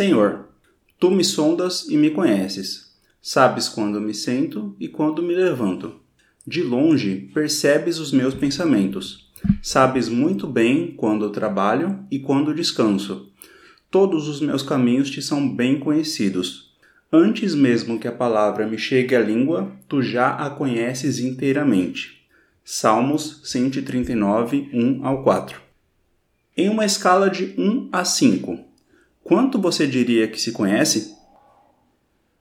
Senhor, tu me sondas e me conheces. Sabes quando me sento e quando me levanto. De longe percebes os meus pensamentos. Sabes muito bem quando trabalho e quando descanso. Todos os meus caminhos te são bem conhecidos. Antes mesmo que a palavra me chegue à língua, tu já a conheces inteiramente. Salmos 139, 1 ao 4. Em uma escala de 1 a 5, Quanto você diria que se conhece?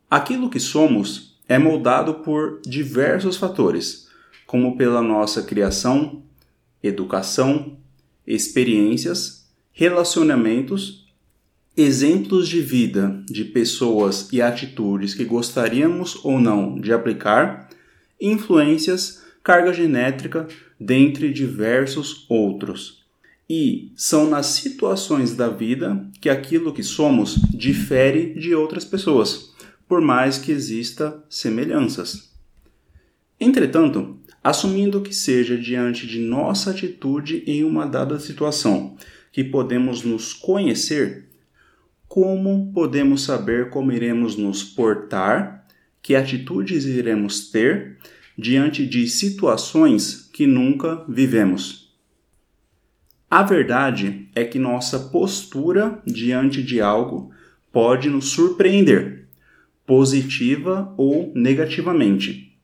Aquilo que somos é moldado por diversos fatores, como pela nossa criação, educação, experiências, relacionamentos, exemplos de vida de pessoas e atitudes que gostaríamos ou não de aplicar, influências, carga genétrica, dentre diversos outros. E são nas situações da vida que aquilo que somos difere de outras pessoas, por mais que exista semelhanças. Entretanto, assumindo que seja diante de nossa atitude em uma dada situação que podemos nos conhecer, como podemos saber como iremos nos portar, que atitudes iremos ter diante de situações que nunca vivemos? A verdade é que nossa postura diante de algo pode nos surpreender, positiva ou negativamente.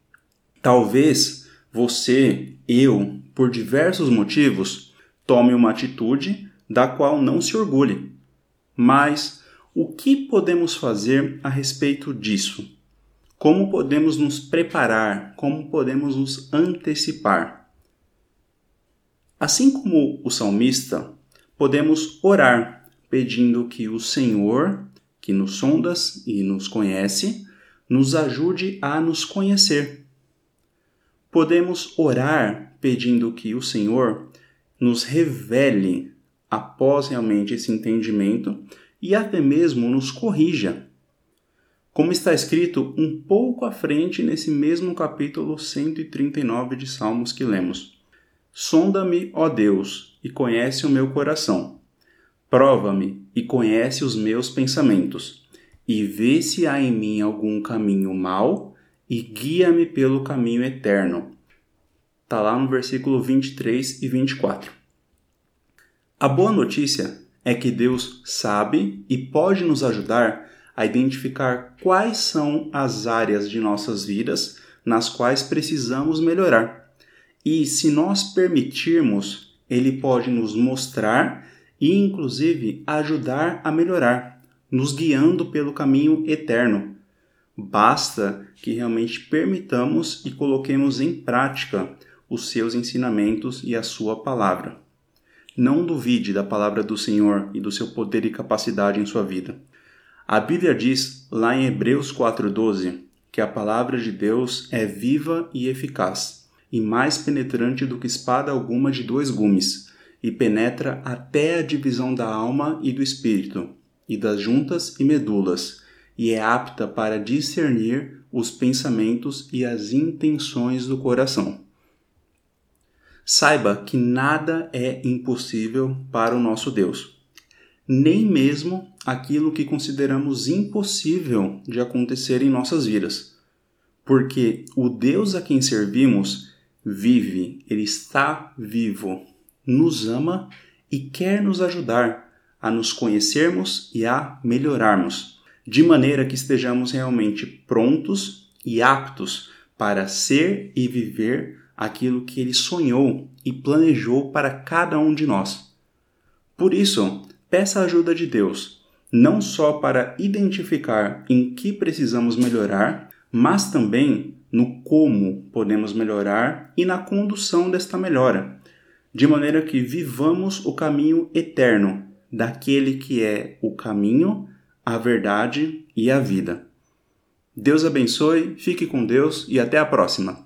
Talvez você, eu, por diversos motivos, tome uma atitude da qual não se orgulhe. Mas o que podemos fazer a respeito disso? Como podemos nos preparar? Como podemos nos antecipar? Assim como o salmista, podemos orar pedindo que o Senhor, que nos sondas e nos conhece, nos ajude a nos conhecer. Podemos orar pedindo que o Senhor nos revele após realmente esse entendimento e até mesmo nos corrija. Como está escrito um pouco à frente nesse mesmo capítulo 139 de Salmos que lemos. Sonda-me, ó Deus, e conhece o meu coração. Prova-me e conhece os meus pensamentos, e vê se há em mim algum caminho mau, e guia-me pelo caminho eterno. Está lá no versículo 23 e 24. A boa notícia é que Deus sabe e pode nos ajudar a identificar quais são as áreas de nossas vidas nas quais precisamos melhorar e se nós permitirmos, ele pode nos mostrar e, inclusive, ajudar a melhorar, nos guiando pelo caminho eterno. Basta que realmente permitamos e coloquemos em prática os seus ensinamentos e a sua palavra. Não duvide da palavra do Senhor e do seu poder e capacidade em sua vida. A Bíblia diz, lá em Hebreus 4,12, que a palavra de Deus é viva e eficaz e mais penetrante do que espada alguma de dois gumes, e penetra até a divisão da alma e do espírito, e das juntas e medulas, e é apta para discernir os pensamentos e as intenções do coração. Saiba que nada é impossível para o nosso Deus, nem mesmo aquilo que consideramos impossível de acontecer em nossas vidas, porque o Deus a quem servimos vive, ele está vivo, nos ama e quer nos ajudar a nos conhecermos e a melhorarmos, de maneira que estejamos realmente prontos e aptos para ser e viver aquilo que ele sonhou e planejou para cada um de nós. Por isso, peça a ajuda de Deus, não só para identificar em que precisamos melhorar, mas também no como podemos melhorar e na condução desta melhora, de maneira que vivamos o caminho eterno daquele que é o caminho, a verdade e a vida. Deus abençoe, fique com Deus e até a próxima!